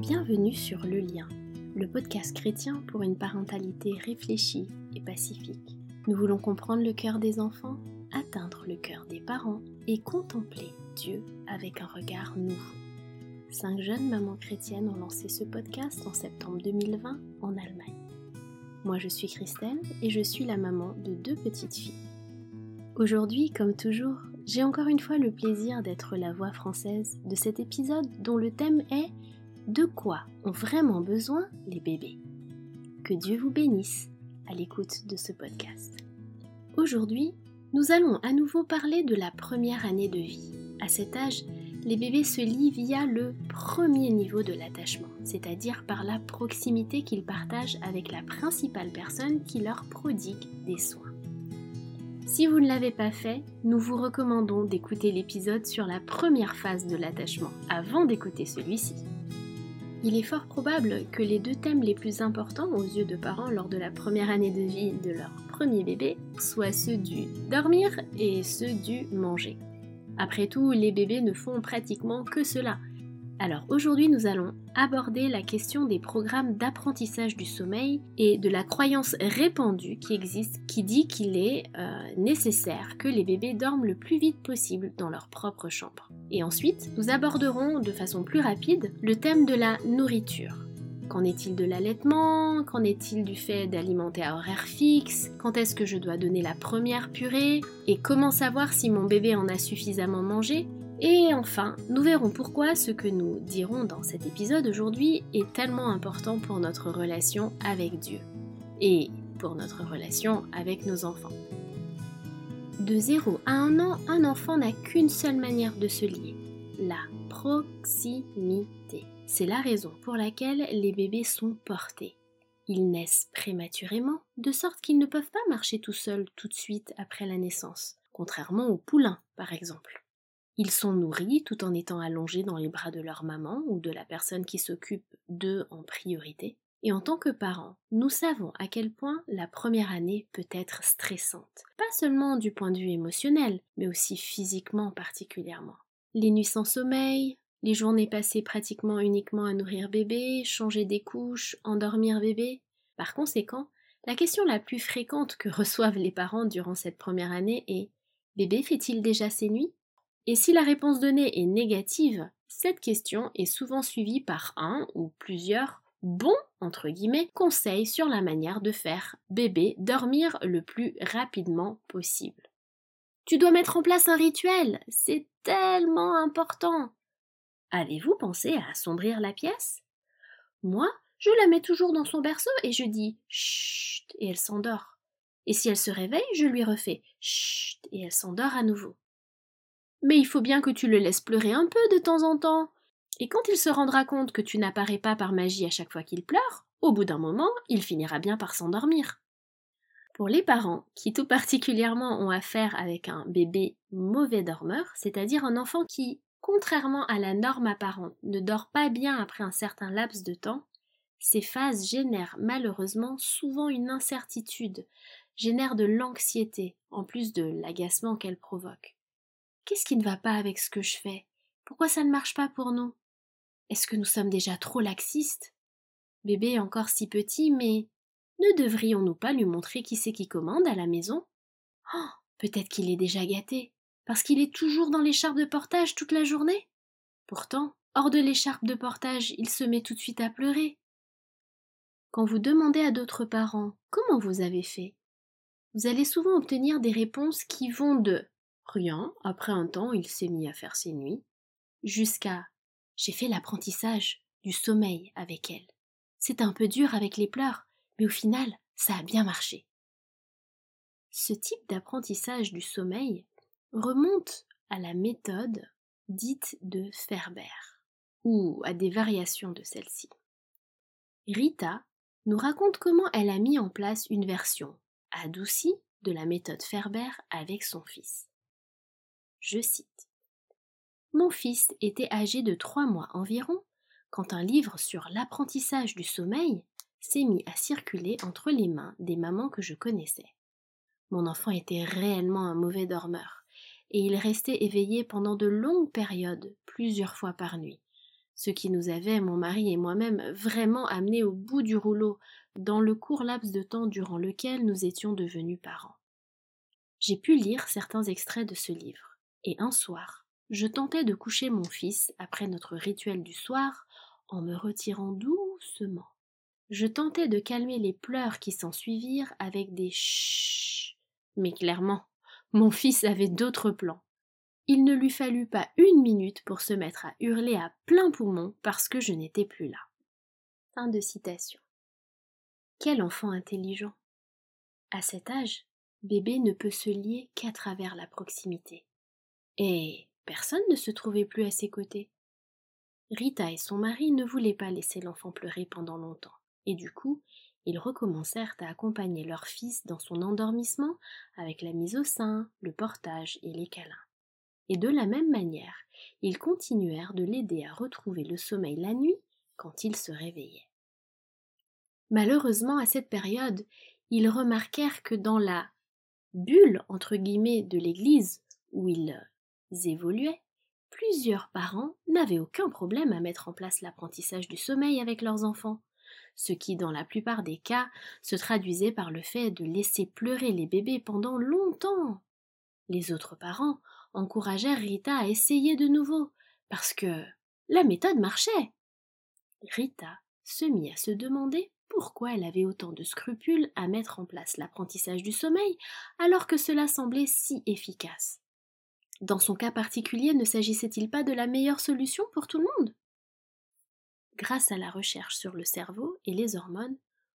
bienvenue sur Le Lien, le podcast chrétien pour une parentalité réfléchie et pacifique. Nous voulons comprendre le cœur des enfants, atteindre le cœur des parents et contempler Dieu avec un regard nouveau. Cinq jeunes mamans chrétiennes ont lancé ce podcast en septembre 2020 en Allemagne. Moi je suis Christelle et je suis la maman de deux petites filles. Aujourd'hui, comme toujours, j'ai encore une fois le plaisir d'être la voix française de cet épisode dont le thème est De quoi ont vraiment besoin les bébés Que Dieu vous bénisse à l'écoute de ce podcast. Aujourd'hui, nous allons à nouveau parler de la première année de vie. À cet âge, les bébés se lient via le premier niveau de l'attachement, c'est-à-dire par la proximité qu'ils partagent avec la principale personne qui leur prodigue des soins. Si vous ne l'avez pas fait, nous vous recommandons d'écouter l'épisode sur la première phase de l'attachement avant d'écouter celui-ci. Il est fort probable que les deux thèmes les plus importants aux yeux de parents lors de la première année de vie de leur premier bébé soient ceux du dormir et ceux du manger. Après tout, les bébés ne font pratiquement que cela, alors aujourd'hui, nous allons aborder la question des programmes d'apprentissage du sommeil et de la croyance répandue qui existe qui dit qu'il est euh, nécessaire que les bébés dorment le plus vite possible dans leur propre chambre. Et ensuite, nous aborderons de façon plus rapide le thème de la nourriture. Qu'en est-il de l'allaitement? Qu'en est-il du fait d'alimenter à horaire fixe? Quand est-ce que je dois donner la première purée? Et comment savoir si mon bébé en a suffisamment mangé? Et enfin, nous verrons pourquoi ce que nous dirons dans cet épisode aujourd'hui est tellement important pour notre relation avec Dieu et pour notre relation avec nos enfants. De 0 à 1 an, un enfant n'a qu'une seule manière de se lier, la proximité. C'est la raison pour laquelle les bébés sont portés. Ils naissent prématurément, de sorte qu'ils ne peuvent pas marcher tout seuls tout de suite après la naissance, contrairement aux poulains par exemple. Ils sont nourris tout en étant allongés dans les bras de leur maman ou de la personne qui s'occupe d'eux en priorité. Et en tant que parents, nous savons à quel point la première année peut être stressante, pas seulement du point de vue émotionnel, mais aussi physiquement particulièrement. Les nuits sans sommeil, les journées passées pratiquement uniquement à nourrir bébé, changer des couches, endormir bébé. Par conséquent, la question la plus fréquente que reçoivent les parents durant cette première année est Bébé fait-il déjà ses nuits? Et si la réponse donnée est négative, cette question est souvent suivie par un ou plusieurs bons conseils sur la manière de faire bébé dormir le plus rapidement possible. Tu dois mettre en place un rituel, c'est tellement important. Avez-vous pensé à assombrir la pièce? Moi, je la mets toujours dans son berceau et je dis chut et elle s'endort. Et si elle se réveille, je lui refais chut et elle s'endort à nouveau. Mais il faut bien que tu le laisses pleurer un peu de temps en temps. Et quand il se rendra compte que tu n'apparais pas par magie à chaque fois qu'il pleure, au bout d'un moment, il finira bien par s'endormir. Pour les parents qui tout particulièrement ont affaire avec un bébé mauvais dormeur, c'est-à-dire un enfant qui, contrairement à la norme apparente, ne dort pas bien après un certain laps de temps, ces phases génèrent malheureusement souvent une incertitude, génèrent de l'anxiété, en plus de l'agacement qu'elles provoquent. Qu'est-ce qui ne va pas avec ce que je fais? Pourquoi ça ne marche pas pour nous? Est-ce que nous sommes déjà trop laxistes? Bébé est encore si petit, mais ne devrions-nous pas lui montrer qui c'est qui commande à la maison? Oh, peut-être qu'il est déjà gâté, parce qu'il est toujours dans l'écharpe de portage toute la journée? Pourtant, hors de l'écharpe de portage, il se met tout de suite à pleurer. Quand vous demandez à d'autres parents comment vous avez fait, vous allez souvent obtenir des réponses qui vont de Rien, après un temps, il s'est mis à faire ses nuits, jusqu'à j'ai fait l'apprentissage du sommeil avec elle. C'est un peu dur avec les pleurs, mais au final, ça a bien marché. Ce type d'apprentissage du sommeil remonte à la méthode dite de Ferber, ou à des variations de celle-ci. Rita nous raconte comment elle a mis en place une version adoucie de la méthode Ferber avec son fils. Je cite. Mon fils était âgé de trois mois environ quand un livre sur l'apprentissage du sommeil s'est mis à circuler entre les mains des mamans que je connaissais. Mon enfant était réellement un mauvais dormeur, et il restait éveillé pendant de longues périodes, plusieurs fois par nuit, ce qui nous avait, mon mari et moi-même, vraiment amenés au bout du rouleau dans le court laps de temps durant lequel nous étions devenus parents. J'ai pu lire certains extraits de ce livre, et un soir, je tentais de coucher mon fils après notre rituel du soir en me retirant doucement. Je tentais de calmer les pleurs qui s'ensuivirent avec des chut. Mais clairement, mon fils avait d'autres plans. Il ne lui fallut pas une minute pour se mettre à hurler à plein poumon parce que je n'étais plus là. Fin de citation. Quel enfant intelligent. À cet âge, bébé ne peut se lier qu'à travers la proximité. Et personne ne se trouvait plus à ses côtés. Rita et son mari ne voulaient pas laisser l'enfant pleurer pendant longtemps, et du coup, ils recommencèrent à accompagner leur fils dans son endormissement avec la mise au sein, le portage et les câlins. Et de la même manière, ils continuèrent de l'aider à retrouver le sommeil la nuit quand il se réveillait. Malheureusement, à cette période, ils remarquèrent que dans la bulle entre guillemets de l'église où ils évoluaient, plusieurs parents n'avaient aucun problème à mettre en place l'apprentissage du sommeil avec leurs enfants, ce qui dans la plupart des cas se traduisait par le fait de laisser pleurer les bébés pendant longtemps. Les autres parents encouragèrent Rita à essayer de nouveau, parce que la méthode marchait. Rita se mit à se demander pourquoi elle avait autant de scrupules à mettre en place l'apprentissage du sommeil alors que cela semblait si efficace. Dans son cas particulier, ne s'agissait-il pas de la meilleure solution pour tout le monde? Grâce à la recherche sur le cerveau et les hormones,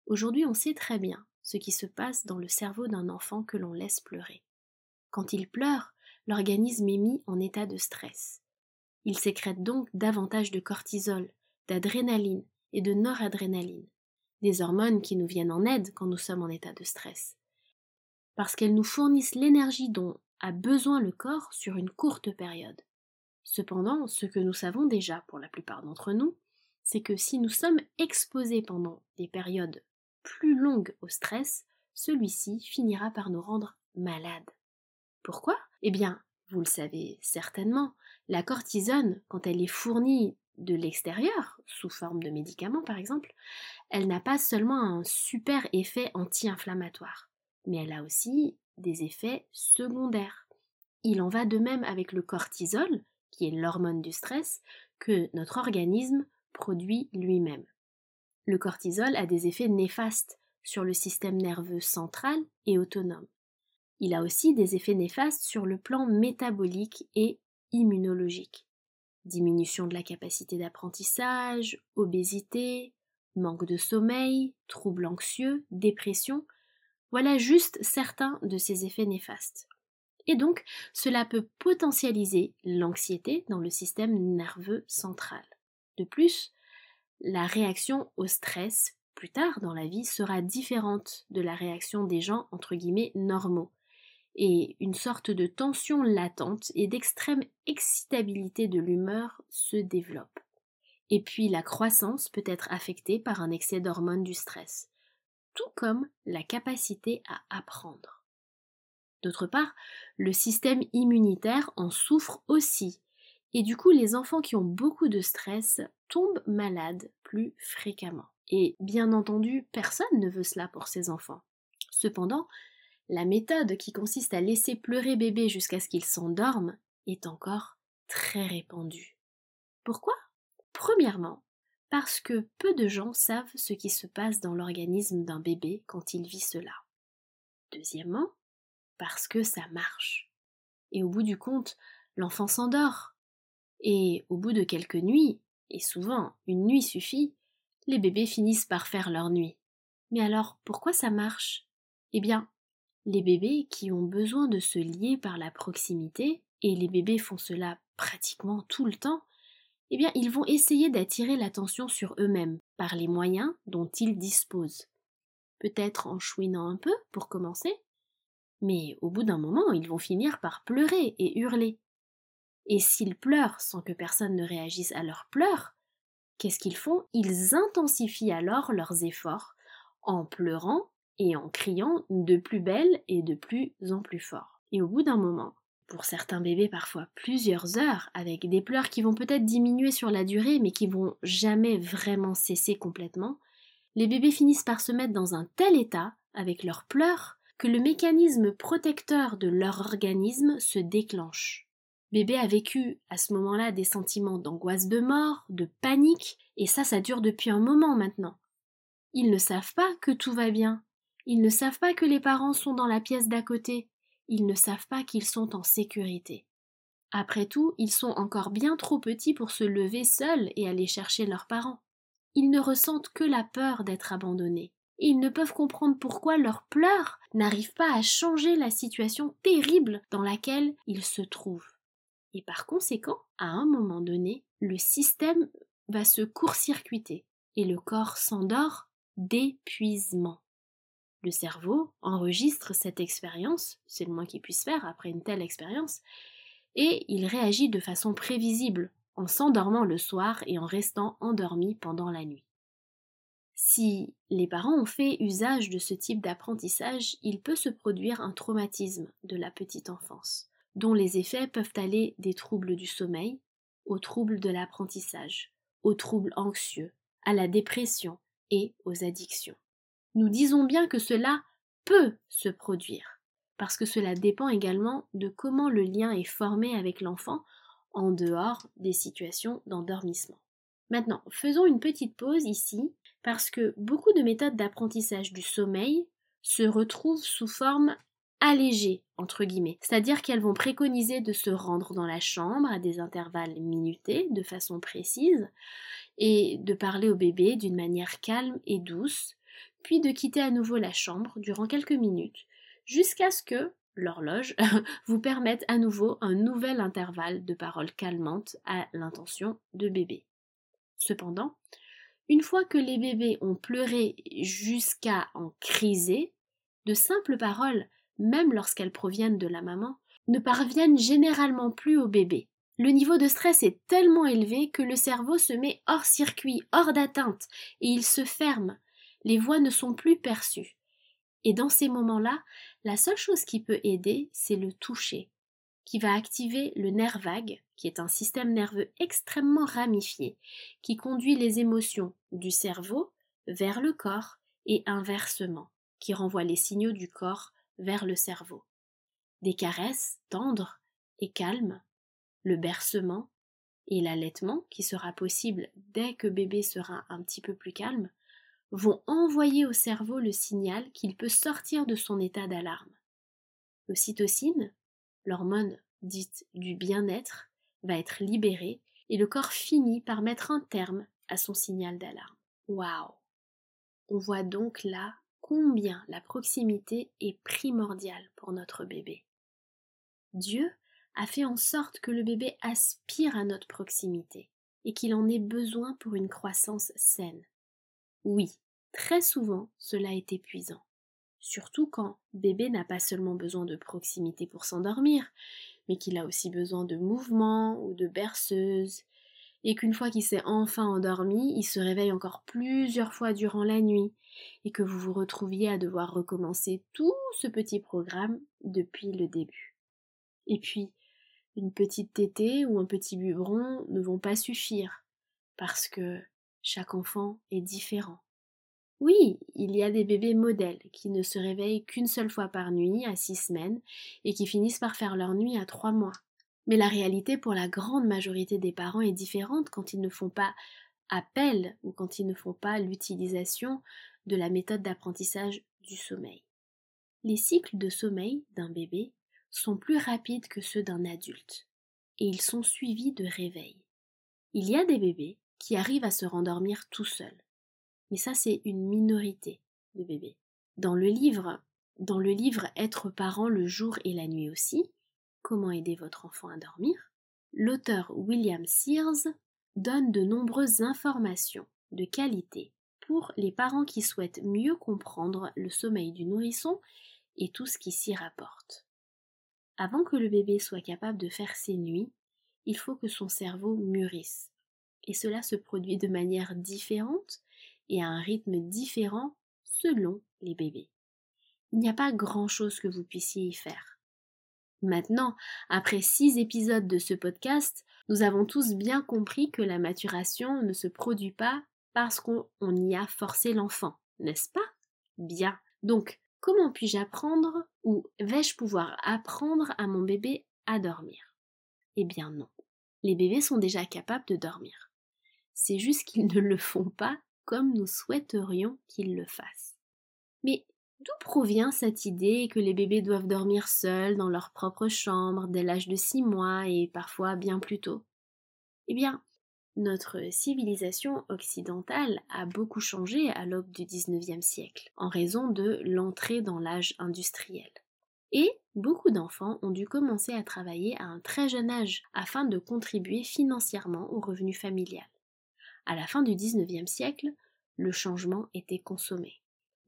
aujourd'hui on sait très bien ce qui se passe dans le cerveau d'un enfant que l'on laisse pleurer. Quand il pleure, l'organisme est mis en état de stress. Il sécrète donc davantage de cortisol, d'adrénaline et de noradrénaline, des hormones qui nous viennent en aide quand nous sommes en état de stress. Parce qu'elles nous fournissent l'énergie dont a besoin le corps sur une courte période. Cependant, ce que nous savons déjà pour la plupart d'entre nous, c'est que si nous sommes exposés pendant des périodes plus longues au stress, celui-ci finira par nous rendre malades. Pourquoi? Eh bien, vous le savez certainement, la cortisone, quand elle est fournie de l'extérieur, sous forme de médicaments par exemple, elle n'a pas seulement un super effet anti-inflammatoire, mais elle a aussi des effets secondaires. Il en va de même avec le cortisol, qui est l'hormone du stress, que notre organisme produit lui-même. Le cortisol a des effets néfastes sur le système nerveux central et autonome. Il a aussi des effets néfastes sur le plan métabolique et immunologique. Diminution de la capacité d'apprentissage, obésité, manque de sommeil, troubles anxieux, dépression, voilà juste certains de ces effets néfastes. Et donc, cela peut potentialiser l'anxiété dans le système nerveux central. De plus, la réaction au stress plus tard dans la vie sera différente de la réaction des gens entre guillemets normaux. Et une sorte de tension latente et d'extrême excitabilité de l'humeur se développe. Et puis la croissance peut être affectée par un excès d'hormones du stress tout comme la capacité à apprendre. D'autre part, le système immunitaire en souffre aussi, et du coup les enfants qui ont beaucoup de stress tombent malades plus fréquemment. Et bien entendu, personne ne veut cela pour ses enfants. Cependant, la méthode qui consiste à laisser pleurer bébé jusqu'à ce qu'il s'endorme est encore très répandue. Pourquoi? Premièrement, parce que peu de gens savent ce qui se passe dans l'organisme d'un bébé quand il vit cela. Deuxièmement, parce que ça marche. Et au bout du compte, l'enfant s'endort. Et au bout de quelques nuits, et souvent une nuit suffit, les bébés finissent par faire leur nuit. Mais alors, pourquoi ça marche? Eh bien, les bébés qui ont besoin de se lier par la proximité, et les bébés font cela pratiquement tout le temps, eh bien, ils vont essayer d'attirer l'attention sur eux-mêmes par les moyens dont ils disposent. Peut-être en chouinant un peu pour commencer, mais au bout d'un moment, ils vont finir par pleurer et hurler. Et s'ils pleurent sans que personne ne réagisse à leurs pleurs, qu'est-ce qu'ils font? Ils intensifient alors leurs efforts en pleurant et en criant de plus belle et de plus en plus fort. Et au bout d'un moment, pour certains bébés parfois plusieurs heures, avec des pleurs qui vont peut-être diminuer sur la durée, mais qui vont jamais vraiment cesser complètement, les bébés finissent par se mettre dans un tel état, avec leurs pleurs, que le mécanisme protecteur de leur organisme se déclenche. Bébé a vécu à ce moment-là des sentiments d'angoisse de mort, de panique, et ça, ça dure depuis un moment maintenant. Ils ne savent pas que tout va bien. Ils ne savent pas que les parents sont dans la pièce d'à côté. Ils ne savent pas qu'ils sont en sécurité. Après tout, ils sont encore bien trop petits pour se lever seuls et aller chercher leurs parents. Ils ne ressentent que la peur d'être abandonnés. Ils ne peuvent comprendre pourquoi leurs pleurs n'arrivent pas à changer la situation terrible dans laquelle ils se trouvent. Et par conséquent, à un moment donné, le système va se court-circuiter et le corps s'endort d'épuisement. Le cerveau enregistre cette expérience, c'est le moins qu'il puisse faire après une telle expérience, et il réagit de façon prévisible en s'endormant le soir et en restant endormi pendant la nuit. Si les parents ont fait usage de ce type d'apprentissage, il peut se produire un traumatisme de la petite enfance dont les effets peuvent aller des troubles du sommeil aux troubles de l'apprentissage, aux troubles anxieux, à la dépression et aux addictions. Nous disons bien que cela peut se produire, parce que cela dépend également de comment le lien est formé avec l'enfant en dehors des situations d'endormissement. Maintenant, faisons une petite pause ici, parce que beaucoup de méthodes d'apprentissage du sommeil se retrouvent sous forme allégées, entre guillemets. C'est-à-dire qu'elles vont préconiser de se rendre dans la chambre à des intervalles minutés, de façon précise, et de parler au bébé d'une manière calme et douce, puis de quitter à nouveau la chambre durant quelques minutes, jusqu'à ce que l'horloge vous permette à nouveau un nouvel intervalle de paroles calmantes à l'intention de bébé. Cependant, une fois que les bébés ont pleuré jusqu'à en criser, de simples paroles même lorsqu'elles proviennent de la maman, ne parviennent généralement plus au bébé. Le niveau de stress est tellement élevé que le cerveau se met hors circuit, hors d'atteinte, et il se ferme. Les voix ne sont plus perçues. Et dans ces moments-là, la seule chose qui peut aider, c'est le toucher, qui va activer le nerf vague, qui est un système nerveux extrêmement ramifié, qui conduit les émotions du cerveau vers le corps et inversement, qui renvoie les signaux du corps vers le cerveau. Des caresses tendres et calmes, le bercement et l'allaitement, qui sera possible dès que bébé sera un petit peu plus calme, vont envoyer au cerveau le signal qu'il peut sortir de son état d'alarme. L'ocytocine, l'hormone dite du bien-être, va être libérée et le corps finit par mettre un terme à son signal d'alarme. Waouh On voit donc là combien la proximité est primordiale pour notre bébé. Dieu a fait en sorte que le bébé aspire à notre proximité et qu'il en ait besoin pour une croissance saine. Oui, très souvent cela est épuisant, surtout quand bébé n'a pas seulement besoin de proximité pour s'endormir, mais qu'il a aussi besoin de mouvement ou de berceuse, et qu'une fois qu'il s'est enfin endormi, il se réveille encore plusieurs fois durant la nuit, et que vous vous retrouviez à devoir recommencer tout ce petit programme depuis le début. Et puis, une petite tétée ou un petit biberon ne vont pas suffire, parce que chaque enfant est différent. Oui, il y a des bébés modèles qui ne se réveillent qu'une seule fois par nuit à six semaines et qui finissent par faire leur nuit à trois mois. Mais la réalité pour la grande majorité des parents est différente quand ils ne font pas appel ou quand ils ne font pas l'utilisation de la méthode d'apprentissage du sommeil. Les cycles de sommeil d'un bébé sont plus rapides que ceux d'un adulte, et ils sont suivis de réveil. Il y a des bébés qui arrivent à se rendormir tout seuls, mais ça c'est une minorité de bébés. Dans le livre, dans le livre Être parent le jour et la nuit aussi, Comment aider votre enfant à dormir, l'auteur William Sears donne de nombreuses informations de qualité pour les parents qui souhaitent mieux comprendre le sommeil du nourrisson et tout ce qui s'y rapporte. Avant que le bébé soit capable de faire ses nuits, il faut que son cerveau mûrisse. Et cela se produit de manière différente et à un rythme différent selon les bébés. Il n'y a pas grand-chose que vous puissiez y faire. Maintenant, après six épisodes de ce podcast, nous avons tous bien compris que la maturation ne se produit pas parce qu'on y a forcé l'enfant, n'est-ce pas? Bien. Donc, comment puis-je apprendre ou vais-je pouvoir apprendre à mon bébé à dormir? Eh bien non. Les bébés sont déjà capables de dormir. C'est juste qu'ils ne le font pas comme nous souhaiterions qu'ils le fassent. Mais D'où provient cette idée que les bébés doivent dormir seuls dans leur propre chambre dès l'âge de six mois et parfois bien plus tôt? Eh bien, notre civilisation occidentale a beaucoup changé à l'aube du XIXe siècle, en raison de l'entrée dans l'âge industriel. Et beaucoup d'enfants ont dû commencer à travailler à un très jeune âge afin de contribuer financièrement au revenu familial. À la fin du XIXe siècle, le changement était consommé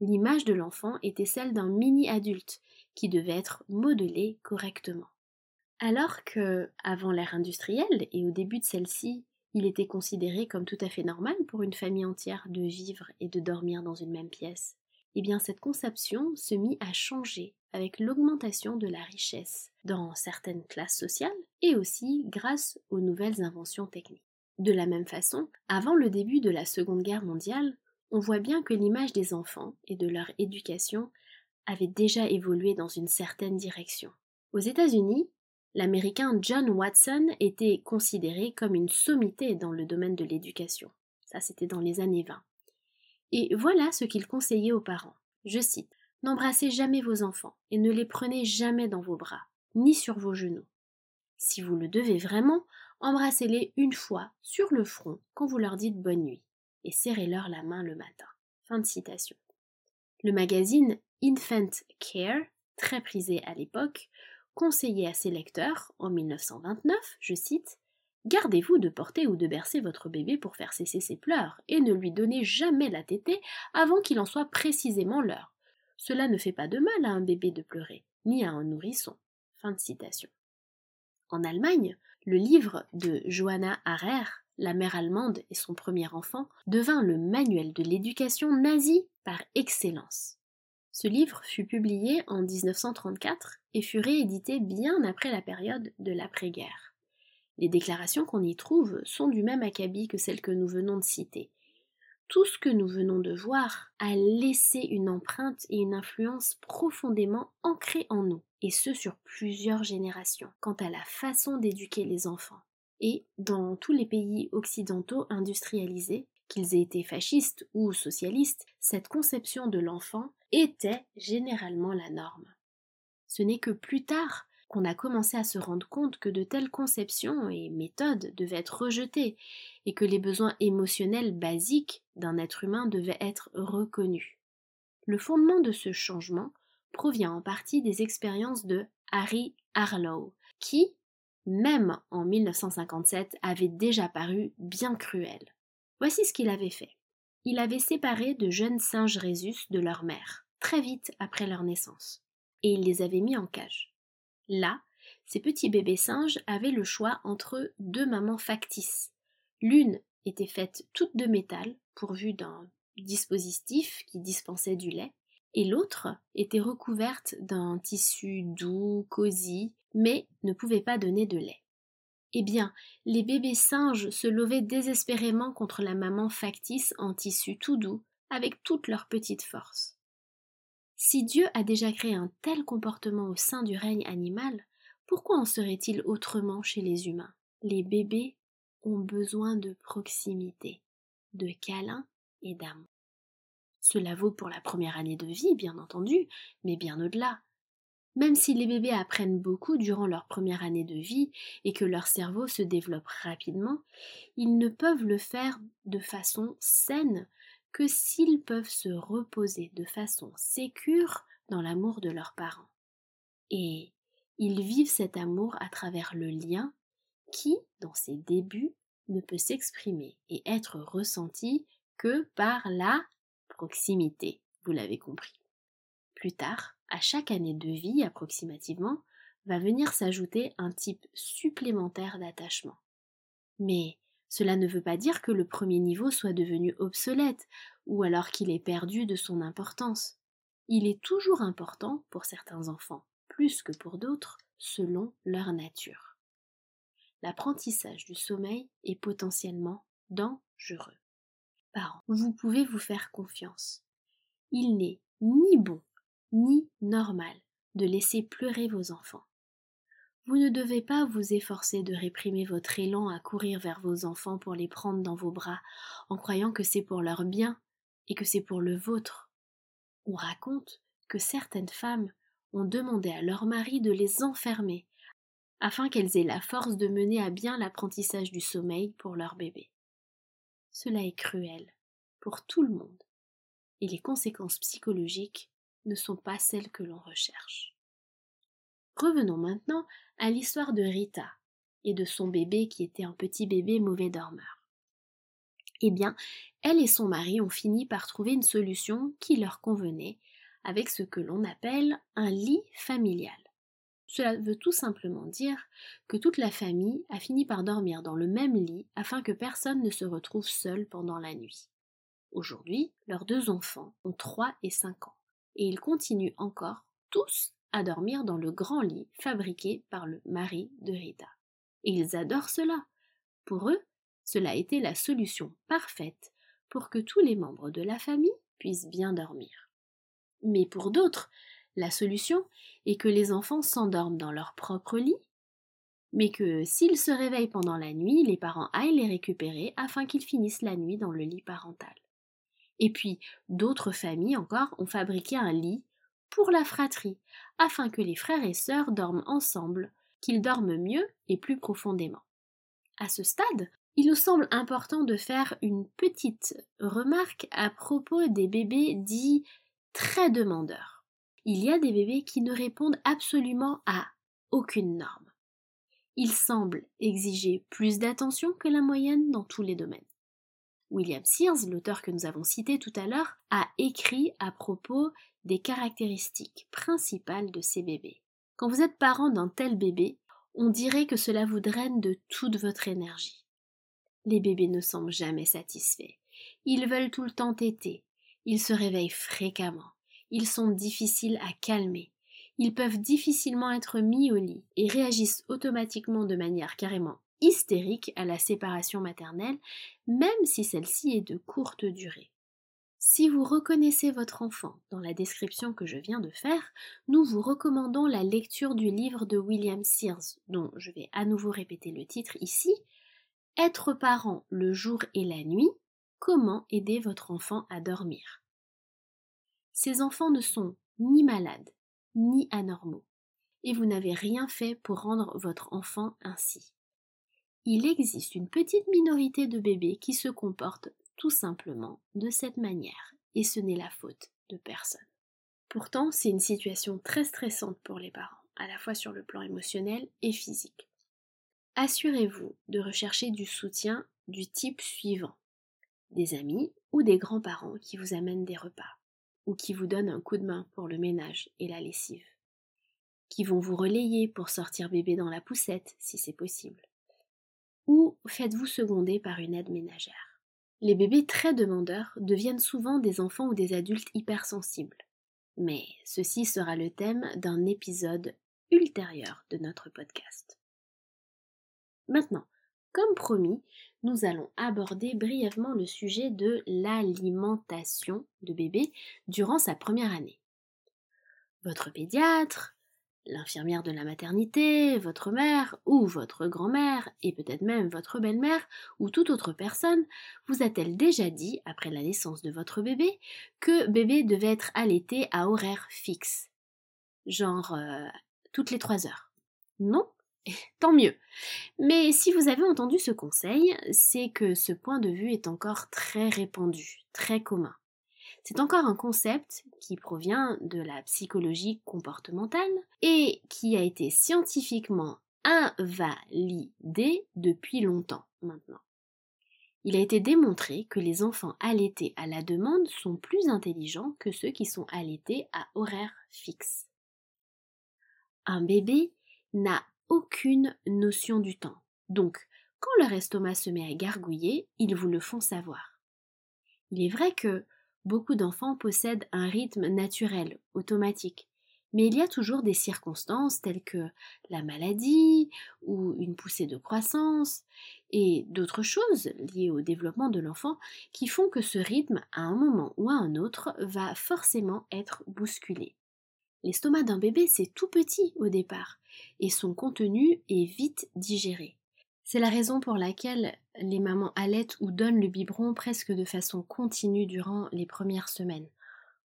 l'image de l'enfant était celle d'un mini-adulte qui devait être modelé correctement. Alors que, avant l'ère industrielle et au début de celle-ci, il était considéré comme tout à fait normal pour une famille entière de vivre et de dormir dans une même pièce, eh bien cette conception se mit à changer avec l'augmentation de la richesse dans certaines classes sociales et aussi grâce aux nouvelles inventions techniques. De la même façon, avant le début de la Seconde Guerre mondiale, on voit bien que l'image des enfants et de leur éducation avait déjà évolué dans une certaine direction. Aux États-Unis, l'Américain John Watson était considéré comme une sommité dans le domaine de l'éducation. Ça, c'était dans les années 20. Et voilà ce qu'il conseillait aux parents. Je cite N'embrassez jamais vos enfants et ne les prenez jamais dans vos bras, ni sur vos genoux. Si vous le devez vraiment, embrassez-les une fois sur le front quand vous leur dites bonne nuit et serrez-leur la main le matin. Le magazine Infant Care, très prisé à l'époque, conseillait à ses lecteurs, en 1929, je cite, Gardez-vous de porter ou de bercer votre bébé pour faire cesser ses pleurs, et ne lui donnez jamais la tétée avant qu'il en soit précisément l'heure. Cela ne fait pas de mal à un bébé de pleurer, ni à un nourrisson. En Allemagne, le livre de Johanna Harrer la mère allemande et son premier enfant, devint le manuel de l'éducation nazie par excellence. Ce livre fut publié en 1934 et fut réédité bien après la période de l'après-guerre. Les déclarations qu'on y trouve sont du même acabit que celles que nous venons de citer. Tout ce que nous venons de voir a laissé une empreinte et une influence profondément ancrées en nous, et ce sur plusieurs générations, quant à la façon d'éduquer les enfants et dans tous les pays occidentaux industrialisés, qu'ils aient été fascistes ou socialistes, cette conception de l'enfant était généralement la norme. Ce n'est que plus tard qu'on a commencé à se rendre compte que de telles conceptions et méthodes devaient être rejetées et que les besoins émotionnels basiques d'un être humain devaient être reconnus. Le fondement de ce changement provient en partie des expériences de Harry Harlow, qui, même en 1957, avait déjà paru bien cruel. Voici ce qu'il avait fait. Il avait séparé de jeunes singes Rhésus de leur mère, très vite après leur naissance, et il les avait mis en cage. Là, ces petits bébés singes avaient le choix entre deux mamans factices. L'une était faite toute de métal, pourvue d'un dispositif qui dispensait du lait, et l'autre était recouverte d'un tissu doux, cosy, mais ne pouvait pas donner de lait. Eh bien, les bébés singes se levaient désespérément contre la maman factice en tissu tout doux, avec toute leur petite force. Si Dieu a déjà créé un tel comportement au sein du règne animal, pourquoi en serait-il autrement chez les humains? Les bébés ont besoin de proximité, de câlins et d'amour. Cela vaut pour la première année de vie, bien entendu, mais bien au-delà. Même si les bébés apprennent beaucoup durant leur première année de vie et que leur cerveau se développe rapidement, ils ne peuvent le faire de façon saine que s'ils peuvent se reposer de façon sécure dans l'amour de leurs parents. Et ils vivent cet amour à travers le lien qui, dans ses débuts, ne peut s'exprimer et être ressenti que par la proximité, vous l'avez compris. Plus tard, à chaque année de vie approximativement, va venir s'ajouter un type supplémentaire d'attachement. Mais cela ne veut pas dire que le premier niveau soit devenu obsolète ou alors qu'il ait perdu de son importance. Il est toujours important pour certains enfants, plus que pour d'autres, selon leur nature. L'apprentissage du sommeil est potentiellement dangereux. Parents, vous pouvez vous faire confiance. Il n'est ni bon ni normal de laisser pleurer vos enfants. Vous ne devez pas vous efforcer de réprimer votre élan à courir vers vos enfants pour les prendre dans vos bras en croyant que c'est pour leur bien et que c'est pour le vôtre. On raconte que certaines femmes ont demandé à leur mari de les enfermer afin qu'elles aient la force de mener à bien l'apprentissage du sommeil pour leur bébé. Cela est cruel pour tout le monde et les conséquences psychologiques ne sont pas celles que l'on recherche. Revenons maintenant à l'histoire de Rita et de son bébé qui était un petit bébé mauvais dormeur. Eh bien, elle et son mari ont fini par trouver une solution qui leur convenait avec ce que l'on appelle un lit familial. Cela veut tout simplement dire que toute la famille a fini par dormir dans le même lit afin que personne ne se retrouve seul pendant la nuit. Aujourd'hui, leurs deux enfants ont 3 et 5 ans, et ils continuent encore tous à dormir dans le grand lit fabriqué par le mari de Rita. Ils adorent cela. Pour eux, cela été la solution parfaite pour que tous les membres de la famille puissent bien dormir. Mais pour d'autres, la solution est que les enfants s'endorment dans leur propre lit, mais que s'ils se réveillent pendant la nuit, les parents aillent les récupérer afin qu'ils finissent la nuit dans le lit parental. Et puis, d'autres familles encore ont fabriqué un lit pour la fratrie, afin que les frères et sœurs dorment ensemble, qu'ils dorment mieux et plus profondément. À ce stade, il nous semble important de faire une petite remarque à propos des bébés dits très demandeurs. Il y a des bébés qui ne répondent absolument à aucune norme. Ils semblent exiger plus d'attention que la moyenne dans tous les domaines. William Sears, l'auteur que nous avons cité tout à l'heure, a écrit à propos des caractéristiques principales de ces bébés. Quand vous êtes parent d'un tel bébé, on dirait que cela vous draine de toute votre énergie. Les bébés ne semblent jamais satisfaits. Ils veulent tout le temps téter. Ils se réveillent fréquemment. Ils sont difficiles à calmer. Ils peuvent difficilement être mis au lit et réagissent automatiquement de manière carrément hystérique à la séparation maternelle, même si celle-ci est de courte durée. Si vous reconnaissez votre enfant dans la description que je viens de faire, nous vous recommandons la lecture du livre de William Sears, dont je vais à nouveau répéter le titre ici, Être parent le jour et la nuit, comment aider votre enfant à dormir? Ces enfants ne sont ni malades, ni anormaux, et vous n'avez rien fait pour rendre votre enfant ainsi. Il existe une petite minorité de bébés qui se comportent simplement de cette manière, et ce n'est la faute de personne. Pourtant, c'est une situation très stressante pour les parents, à la fois sur le plan émotionnel et physique. Assurez-vous de rechercher du soutien du type suivant des amis ou des grands-parents qui vous amènent des repas, ou qui vous donnent un coup de main pour le ménage et la lessive, qui vont vous relayer pour sortir bébé dans la poussette si c'est possible, ou faites-vous seconder par une aide ménagère. Les bébés très demandeurs deviennent souvent des enfants ou des adultes hypersensibles. Mais ceci sera le thème d'un épisode ultérieur de notre podcast. Maintenant, comme promis, nous allons aborder brièvement le sujet de l'alimentation de bébé durant sa première année. Votre pédiatre, l'infirmière de la maternité, votre mère ou votre grand-mère et peut-être même votre belle-mère ou toute autre personne vous a-t-elle déjà dit, après la naissance de votre bébé, que bébé devait être allaité à horaire fixe? Genre euh, toutes les trois heures. Non? Tant mieux. Mais si vous avez entendu ce conseil, c'est que ce point de vue est encore très répandu, très commun. C'est encore un concept qui provient de la psychologie comportementale et qui a été scientifiquement invalidé depuis longtemps maintenant. Il a été démontré que les enfants allaités à la demande sont plus intelligents que ceux qui sont allaités à horaire fixe. Un bébé n'a aucune notion du temps. Donc, quand leur estomac se met à gargouiller, ils vous le font savoir. Il est vrai que Beaucoup d'enfants possèdent un rythme naturel, automatique, Mais il y a toujours des circonstances telles que la maladie ou une poussée de croissance et d'autres choses liées au développement de l'enfant qui font que ce rythme, à un moment ou à un autre, va forcément être bousculé. L'estomac d'un bébé, c'est tout petit au départ et son contenu est vite digéré. C'est la raison pour laquelle les mamans allaitent ou donnent le biberon presque de façon continue durant les premières semaines.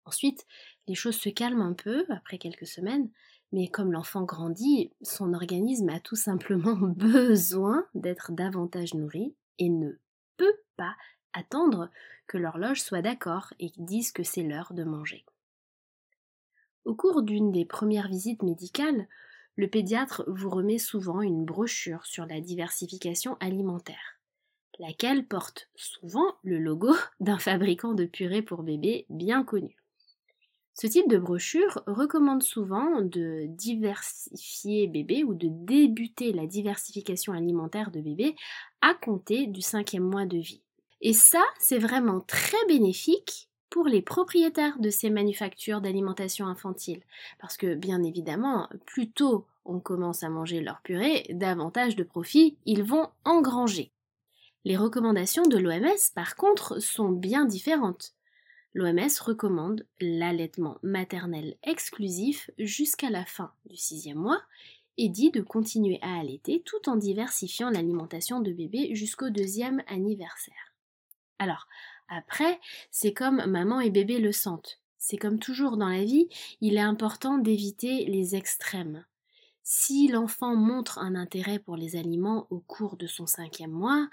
Ensuite, les choses se calment un peu après quelques semaines, mais comme l'enfant grandit, son organisme a tout simplement besoin d'être davantage nourri et ne peut pas attendre que l'horloge soit d'accord et dise que c'est l'heure de manger. Au cours d'une des premières visites médicales, le pédiatre vous remet souvent une brochure sur la diversification alimentaire, laquelle porte souvent le logo d'un fabricant de purée pour bébé bien connu. Ce type de brochure recommande souvent de diversifier bébé ou de débuter la diversification alimentaire de bébé à compter du cinquième mois de vie. Et ça, c'est vraiment très bénéfique pour les propriétaires de ces manufactures d'alimentation infantile. Parce que bien évidemment, plus tôt on commence à manger leur purée, davantage de profits ils vont engranger. Les recommandations de l'OMS, par contre, sont bien différentes. L'OMS recommande l'allaitement maternel exclusif jusqu'à la fin du sixième mois et dit de continuer à allaiter tout en diversifiant l'alimentation de bébé jusqu'au deuxième anniversaire. Alors, après, c'est comme maman et bébé le sentent. C'est comme toujours dans la vie, il est important d'éviter les extrêmes. Si l'enfant montre un intérêt pour les aliments au cours de son cinquième mois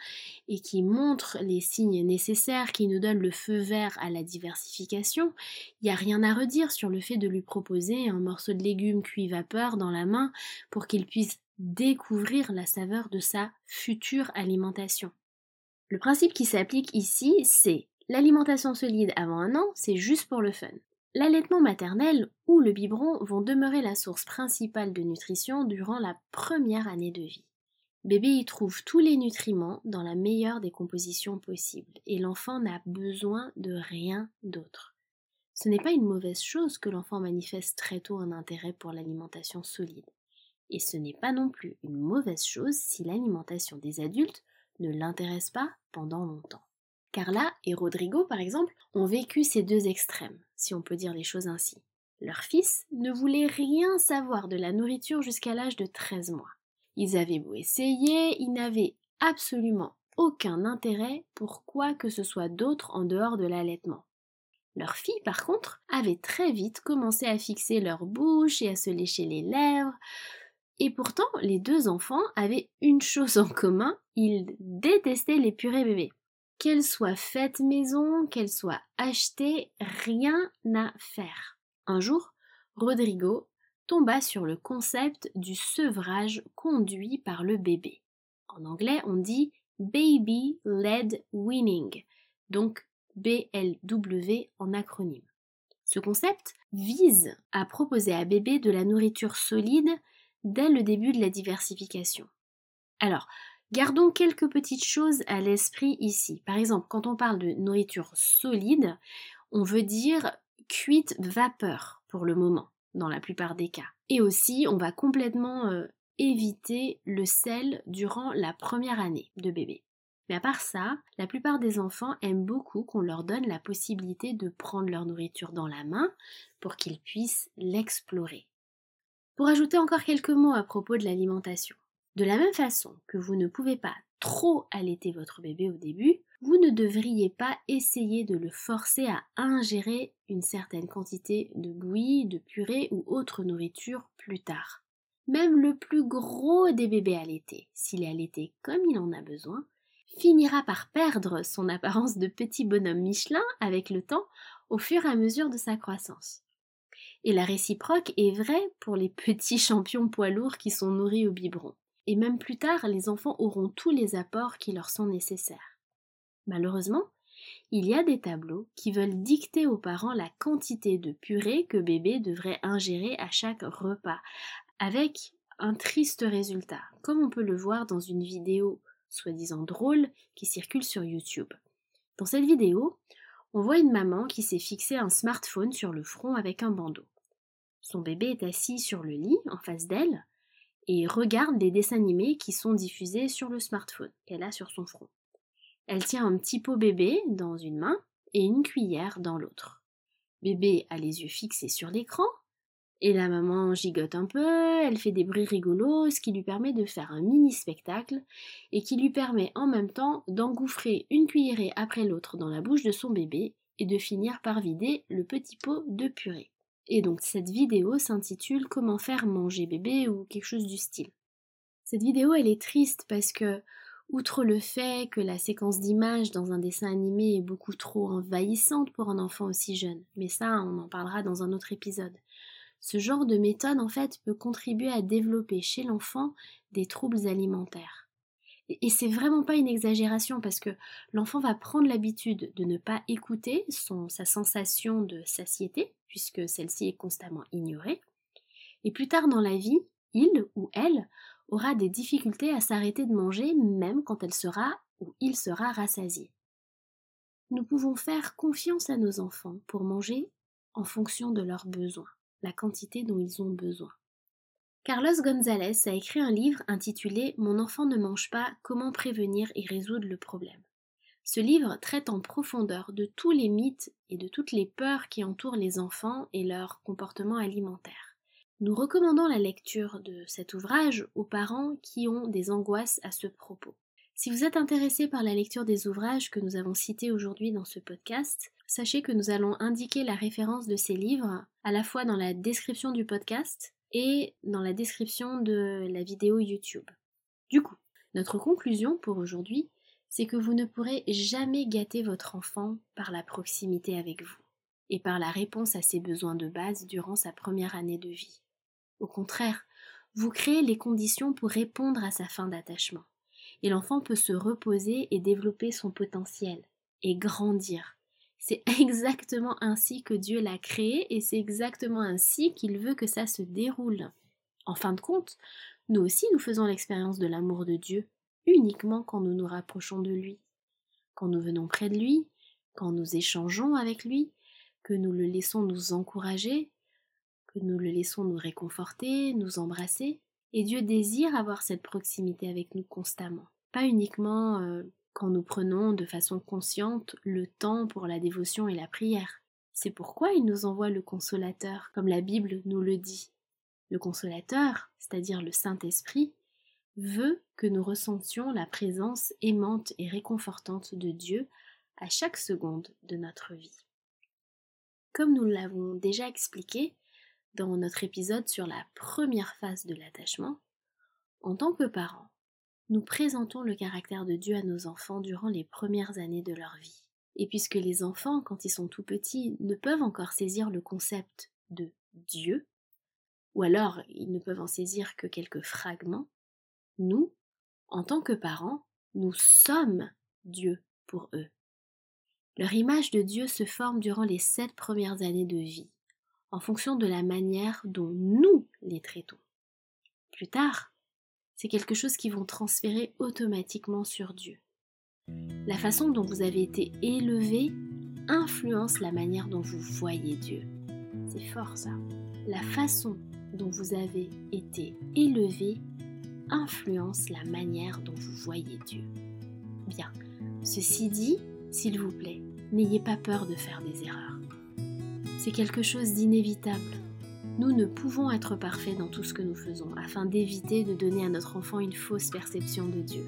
et qui montre les signes nécessaires qui nous donnent le feu vert à la diversification, il n'y a rien à redire sur le fait de lui proposer un morceau de légumes cuit vapeur dans la main pour qu'il puisse découvrir la saveur de sa future alimentation. Le principe qui s'applique ici, c'est l'alimentation solide avant un an, c'est juste pour le fun. L'allaitement maternel ou le biberon vont demeurer la source principale de nutrition durant la première année de vie. Bébé y trouve tous les nutriments dans la meilleure des compositions possibles et l'enfant n'a besoin de rien d'autre. Ce n'est pas une mauvaise chose que l'enfant manifeste très tôt un intérêt pour l'alimentation solide. Et ce n'est pas non plus une mauvaise chose si l'alimentation des adultes ne l'intéresse pas pendant longtemps. Carla et Rodrigo, par exemple, ont vécu ces deux extrêmes, si on peut dire les choses ainsi. Leur fils ne voulait rien savoir de la nourriture jusqu'à l'âge de 13 mois. Ils avaient beau essayer, ils n'avaient absolument aucun intérêt pour quoi que ce soit d'autre en dehors de l'allaitement. Leur fille, par contre, avait très vite commencé à fixer leur bouche et à se lécher les lèvres. Et pourtant, les deux enfants avaient une chose en commun, ils détestaient les purées bébés. Qu'elle soit faite maison, qu'elle soit achetée, rien à faire. Un jour, Rodrigo tomba sur le concept du sevrage conduit par le bébé. En anglais, on dit Baby Led Weaning, donc BLW en acronyme. Ce concept vise à proposer à bébé de la nourriture solide dès le début de la diversification. Alors, Gardons quelques petites choses à l'esprit ici. Par exemple, quand on parle de nourriture solide, on veut dire cuite vapeur pour le moment, dans la plupart des cas. Et aussi, on va complètement euh, éviter le sel durant la première année de bébé. Mais à part ça, la plupart des enfants aiment beaucoup qu'on leur donne la possibilité de prendre leur nourriture dans la main pour qu'ils puissent l'explorer. Pour ajouter encore quelques mots à propos de l'alimentation. De la même façon que vous ne pouvez pas trop allaiter votre bébé au début, vous ne devriez pas essayer de le forcer à ingérer une certaine quantité de bouillie, de purée ou autre nourriture plus tard. Même le plus gros des bébés allaités, s'il est allaité comme il en a besoin, finira par perdre son apparence de petit bonhomme Michelin avec le temps au fur et à mesure de sa croissance. Et la réciproque est vraie pour les petits champions poids lourds qui sont nourris au biberon et même plus tard, les enfants auront tous les apports qui leur sont nécessaires. Malheureusement, il y a des tableaux qui veulent dicter aux parents la quantité de purée que bébé devrait ingérer à chaque repas, avec un triste résultat, comme on peut le voir dans une vidéo soi-disant drôle qui circule sur YouTube. Dans cette vidéo, on voit une maman qui s'est fixé un smartphone sur le front avec un bandeau. Son bébé est assis sur le lit en face d'elle et regarde les dessins animés qui sont diffusés sur le smartphone qu'elle a sur son front. Elle tient un petit pot bébé dans une main et une cuillère dans l'autre. Bébé a les yeux fixés sur l'écran et la maman gigote un peu, elle fait des bruits rigolos, ce qui lui permet de faire un mini spectacle et qui lui permet en même temps d'engouffrer une cuillerée après l'autre dans la bouche de son bébé et de finir par vider le petit pot de purée. Et donc cette vidéo s'intitule Comment faire manger bébé ou quelque chose du style. Cette vidéo elle est triste parce que outre le fait que la séquence d'images dans un dessin animé est beaucoup trop envahissante pour un enfant aussi jeune, mais ça on en parlera dans un autre épisode. Ce genre de méthode en fait peut contribuer à développer chez l'enfant des troubles alimentaires. Et c'est vraiment pas une exagération parce que l'enfant va prendre l'habitude de ne pas écouter sa sensation de satiété, puisque celle-ci est constamment ignorée. Et plus tard dans la vie, il ou elle aura des difficultés à s'arrêter de manger même quand elle sera ou il sera rassasié. Nous pouvons faire confiance à nos enfants pour manger en fonction de leurs besoins, la quantité dont ils ont besoin. Carlos Gonzalez a écrit un livre intitulé Mon enfant ne mange pas, comment prévenir et résoudre le problème. Ce livre traite en profondeur de tous les mythes et de toutes les peurs qui entourent les enfants et leur comportement alimentaire. Nous recommandons la lecture de cet ouvrage aux parents qui ont des angoisses à ce propos. Si vous êtes intéressé par la lecture des ouvrages que nous avons cités aujourd'hui dans ce podcast, sachez que nous allons indiquer la référence de ces livres à la fois dans la description du podcast et dans la description de la vidéo YouTube. Du coup, notre conclusion pour aujourd'hui, c'est que vous ne pourrez jamais gâter votre enfant par la proximité avec vous et par la réponse à ses besoins de base durant sa première année de vie. Au contraire, vous créez les conditions pour répondre à sa fin d'attachement, et l'enfant peut se reposer et développer son potentiel, et grandir, c'est exactement ainsi que Dieu l'a créé et c'est exactement ainsi qu'il veut que ça se déroule. En fin de compte, nous aussi nous faisons l'expérience de l'amour de Dieu uniquement quand nous nous rapprochons de lui, quand nous venons près de lui, quand nous échangeons avec lui, que nous le laissons nous encourager, que nous le laissons nous réconforter, nous embrasser. Et Dieu désire avoir cette proximité avec nous constamment, pas uniquement euh, quand nous prenons de façon consciente le temps pour la dévotion et la prière. C'est pourquoi il nous envoie le consolateur, comme la Bible nous le dit. Le consolateur, c'est-à-dire le Saint-Esprit, veut que nous ressentions la présence aimante et réconfortante de Dieu à chaque seconde de notre vie. Comme nous l'avons déjà expliqué dans notre épisode sur la première phase de l'attachement, en tant que parents, nous présentons le caractère de Dieu à nos enfants durant les premières années de leur vie. Et puisque les enfants, quand ils sont tout petits, ne peuvent encore saisir le concept de Dieu, ou alors ils ne peuvent en saisir que quelques fragments, nous, en tant que parents, nous sommes Dieu pour eux. Leur image de Dieu se forme durant les sept premières années de vie, en fonction de la manière dont nous les traitons. Plus tard, c'est quelque chose qui vont transférer automatiquement sur Dieu. La façon dont vous avez été élevé influence la manière dont vous voyez Dieu. C'est fort ça. La façon dont vous avez été élevé influence la manière dont vous voyez Dieu. Bien, ceci dit, s'il vous plaît, n'ayez pas peur de faire des erreurs. C'est quelque chose d'inévitable. Nous ne pouvons être parfaits dans tout ce que nous faisons afin d'éviter de donner à notre enfant une fausse perception de Dieu.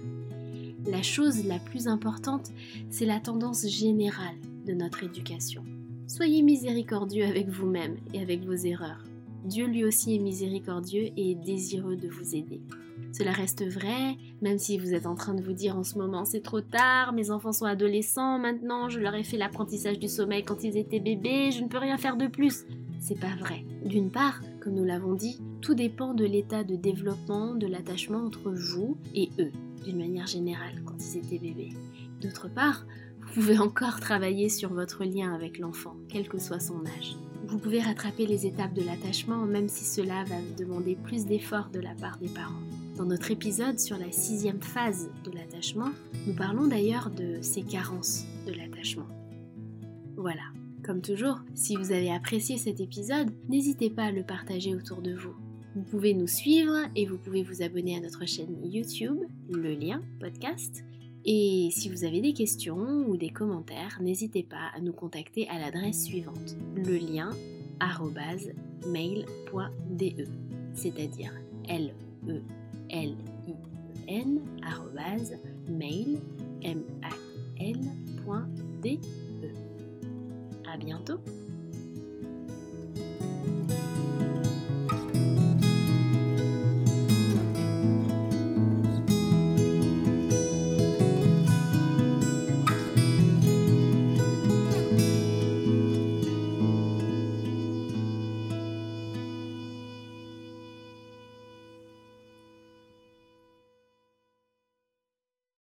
La chose la plus importante, c'est la tendance générale de notre éducation. Soyez miséricordieux avec vous-même et avec vos erreurs. Dieu lui aussi est miséricordieux et est désireux de vous aider. Cela reste vrai, même si vous êtes en train de vous dire en ce moment c'est trop tard, mes enfants sont adolescents maintenant, je leur ai fait l'apprentissage du sommeil quand ils étaient bébés, je ne peux rien faire de plus c'est pas vrai. D'une part, comme nous l'avons dit, tout dépend de l'état de développement de l'attachement entre vous et eux, d'une manière générale, quand ils étaient bébés. D'autre part, vous pouvez encore travailler sur votre lien avec l'enfant, quel que soit son âge. Vous pouvez rattraper les étapes de l'attachement, même si cela va demander plus d'efforts de la part des parents. Dans notre épisode sur la sixième phase de l'attachement, nous parlons d'ailleurs de ces carences de l'attachement. Voilà, Comme toujours, si vous avez apprécié cet épisode, n'hésitez pas à le partager autour de vous. Vous pouvez nous suivre et vous pouvez vous abonner à notre chaîne YouTube, le lien podcast. Et si vous avez des questions ou des commentaires, n'hésitez pas à nous contacter à l'adresse suivante, le lien mail.de, c'est-à-dire l e l i n mail m a l.de. À bientôt.